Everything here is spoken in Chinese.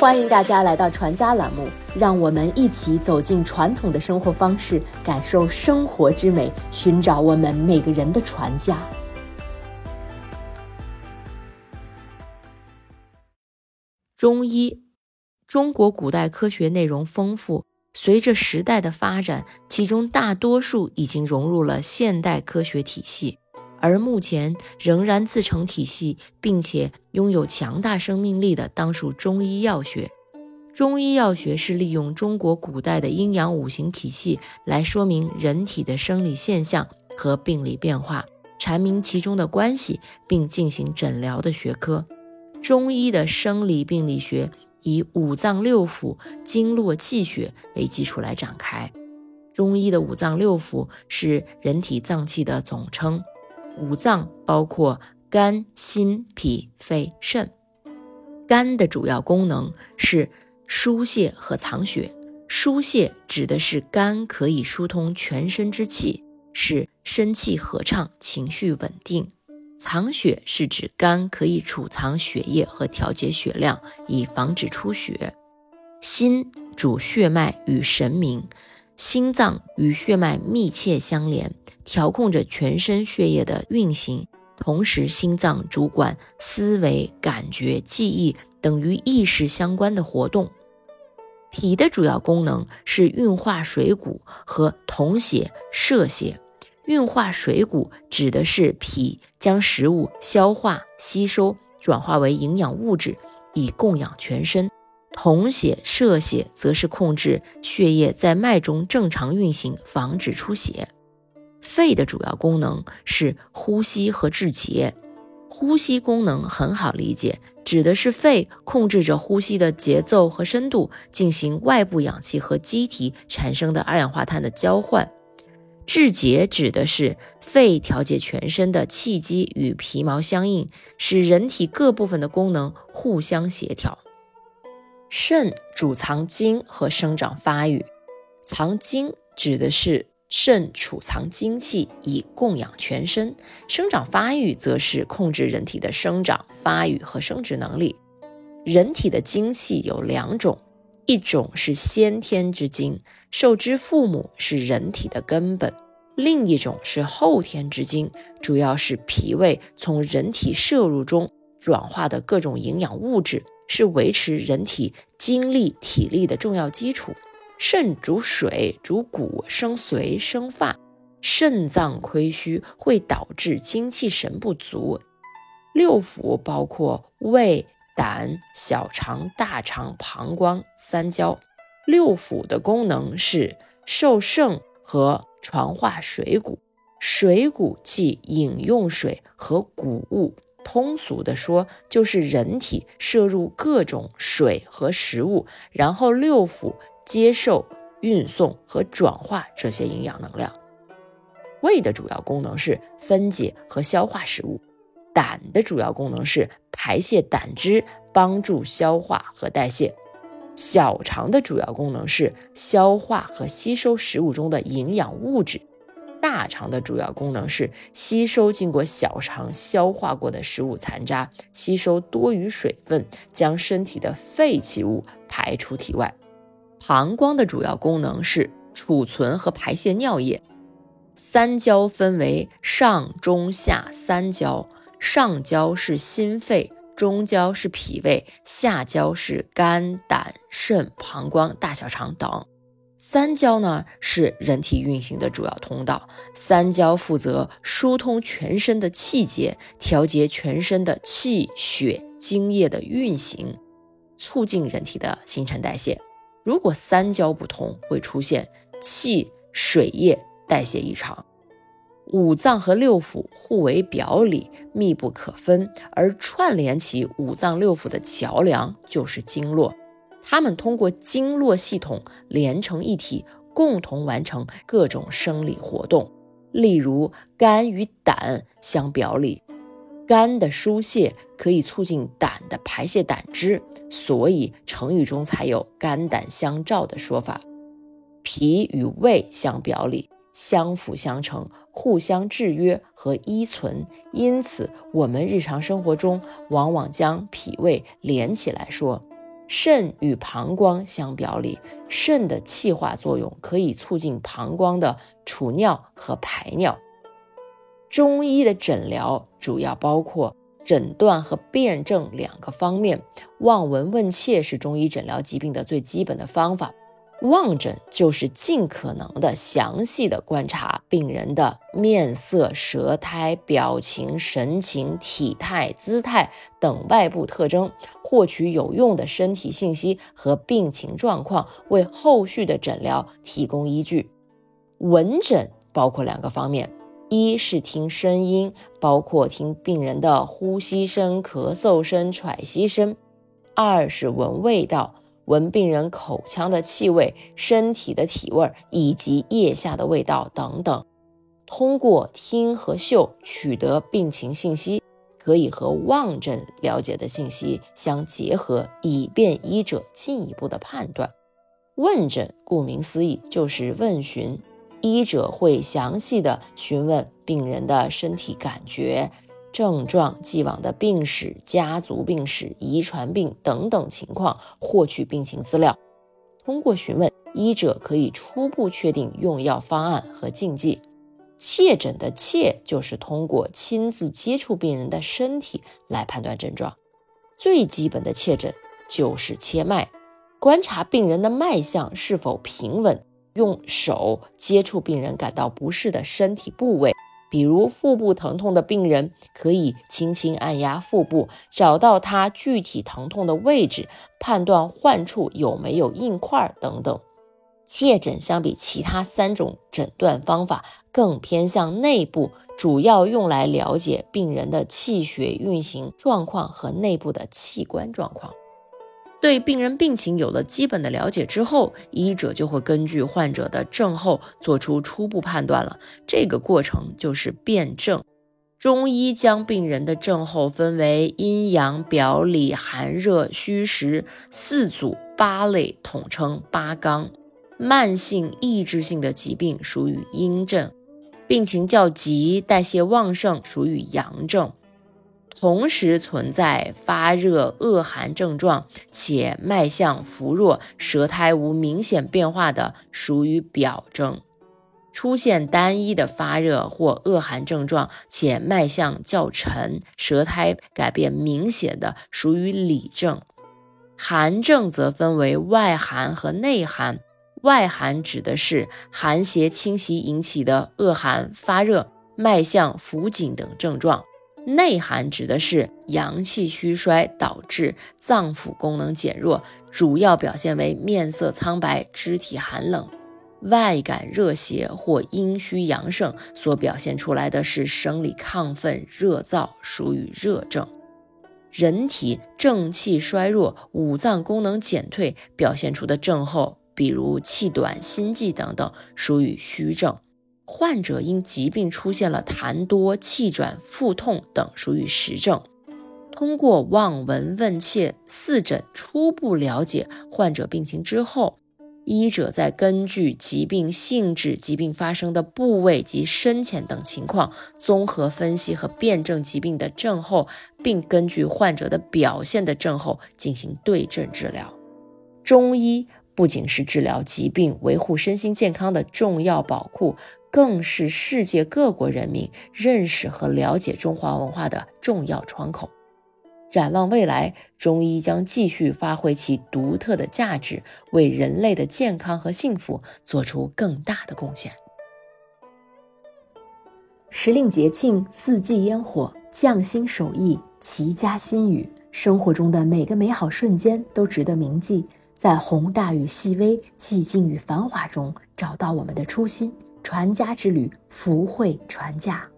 欢迎大家来到传家栏目，让我们一起走进传统的生活方式，感受生活之美，寻找我们每个人的传家。中医，中国古代科学内容丰富，随着时代的发展，其中大多数已经融入了现代科学体系。而目前仍然自成体系，并且拥有强大生命力的，当属中医药学。中医药学是利用中国古代的阴阳五行体系来说明人体的生理现象和病理变化，阐明其中的关系，并进行诊疗的学科。中医的生理病理学以五脏六腑、经络气血为基础来展开。中医的五脏六腑是人体脏器的总称。五脏包括肝、心、脾、肺、肾。肝的主要功能是疏泄和藏血。疏泄指的是肝可以疏通全身之气，使身气和畅、情绪稳定。藏血是指肝可以储藏血液和调节血量，以防止出血。心主血脉与神明，心脏与血脉密切相连。调控着全身血液的运行，同时心脏主管思维、感觉、记忆等与意识相关的活动。脾的主要功能是运化水谷和统血摄血。运化水谷指的是脾将食物消化吸收，转化为营养物质，以供养全身。统血摄血则是控制血液在脉中正常运行，防止出血。肺的主要功能是呼吸和制节。呼吸功能很好理解，指的是肺控制着呼吸的节奏和深度，进行外部氧气和机体产生的二氧化碳的交换。制节指的是肺调节全身的气机与皮毛相应，使人体各部分的功能互相协调。肾主藏精和生长发育，藏精指的是。肾储藏精气以供养全身，生长发育则是控制人体的生长发育和生殖能力。人体的精气有两种，一种是先天之精，受之父母，是人体的根本；另一种是后天之精，主要是脾胃从人体摄入中转化的各种营养物质，是维持人体精力体力的重要基础。肾主水，主骨生髓生发，肾脏亏虚会导致精气神不足。六腑包括胃、胆、小肠、大肠、膀胱、三焦。六腑的功能是受盛和传化水谷。水谷即饮用水和谷物，通俗的说，就是人体摄入各种水和食物，然后六腑。接受、运送和转化这些营养能量。胃的主要功能是分解和消化食物，胆的主要功能是排泄胆汁，帮助消化和代谢。小肠的主要功能是消化和吸收食物中的营养物质。大肠的主要功能是吸收经过小肠消化过的食物残渣，吸收多余水分，将身体的废弃物排出体外。膀胱的主要功能是储存和排泄尿液。三焦分为上、中、下三焦，上焦是心肺，中焦是脾胃，下焦是肝、胆、肾、膀胱、大小肠等。三焦呢是人体运行的主要通道，三焦负责疏通全身的气节，调节全身的气血精液的运行，促进人体的新陈代谢。如果三焦不通，会出现气水液代谢异常。五脏和六腑互为表里，密不可分，而串联起五脏六腑的桥梁就是经络。它们通过经络系统连成一体，共同完成各种生理活动。例如，肝与胆相表里。肝的疏泄可以促进胆的排泄胆汁，所以成语中才有“肝胆相照”的说法。脾与胃相表里，相辅相成，互相制约和依存，因此我们日常生活中往往将脾胃连起来说。肾与膀胱相表里，肾的气化作用可以促进膀胱的储尿和排尿。中医的诊疗主要包括诊断和辨证两个方面，望闻问切是中医诊疗疾病的最基本的方法。望诊就是尽可能的详细的观察病人的面色、舌苔、表情、神情、体态、姿态等外部特征，获取有用的身体信息和病情状况，为后续的诊疗提供依据。闻诊包括两个方面，一是听声音，包括听病人的呼吸声、咳嗽声、喘息声；二是闻味道。闻病人口腔的气味、身体的体味以及腋下的味道等等，通过听和嗅取得病情信息，可以和望诊了解的信息相结合，以便医者进一步的判断。问诊顾名思义就是问询，医者会详细的询问病人的身体感觉。症状、既往的病史、家族病史、遗传病等等情况，获取病情资料。通过询问，医者可以初步确定用药方案和禁忌。切诊的切就是通过亲自接触病人的身体来判断症状。最基本的切诊就是切脉，观察病人的脉象是否平稳，用手接触病人感到不适的身体部位。比如腹部疼痛的病人，可以轻轻按压腹部，找到他具体疼痛的位置，判断患处有没有硬块等等。切诊相比其他三种诊断方法，更偏向内部，主要用来了解病人的气血运行状况和内部的器官状况。对病人病情有了基本的了解之后，医者就会根据患者的症候做出初步判断了。这个过程就是辨证。中医将病人的症候分为阴阳、表里、寒热、虚实四组八类，统称八纲。慢性抑制性的疾病属于阴症，病情较急、代谢旺盛属于阳症。同时存在发热、恶寒症状，且脉象浮弱、舌苔无明显变化的，属于表症；出现单一的发热或恶寒症状，且脉象较沉、舌苔改变明显的，属于里症。寒症则分为外寒和内寒，外寒指的是寒邪侵袭引起的恶寒、发热、脉象浮紧等症状。内寒指的是阳气虚衰导致脏腑功能减弱，主要表现为面色苍白、肢体寒冷；外感热邪或阴虚阳盛，所表现出来的是生理亢奋、热燥，属于热症；人体正气衰弱、五脏功能减退，表现出的症候，比如气短、心悸等等，属于虚症。患者因疾病出现了痰多、气转、腹痛等，属于实症。通过望闻问切四诊，初步了解患者病情之后，医者再根据疾病性质、疾病发生的部位及深浅等情况，综合分析和辨证疾病的症候，并根据患者的表现的症候进行对症治疗。中医不仅是治疗疾病、维护身心健康的重要宝库。更是世界各国人民认识和了解中华文化的重要窗口。展望未来，中医将继续发挥其独特的价值，为人类的健康和幸福做出更大的贡献。时令节庆，四季烟火，匠心手艺，齐家心语，生活中的每个美好瞬间都值得铭记。在宏大与细微、寂静与繁华中，找到我们的初心。传家之旅，福慧传家。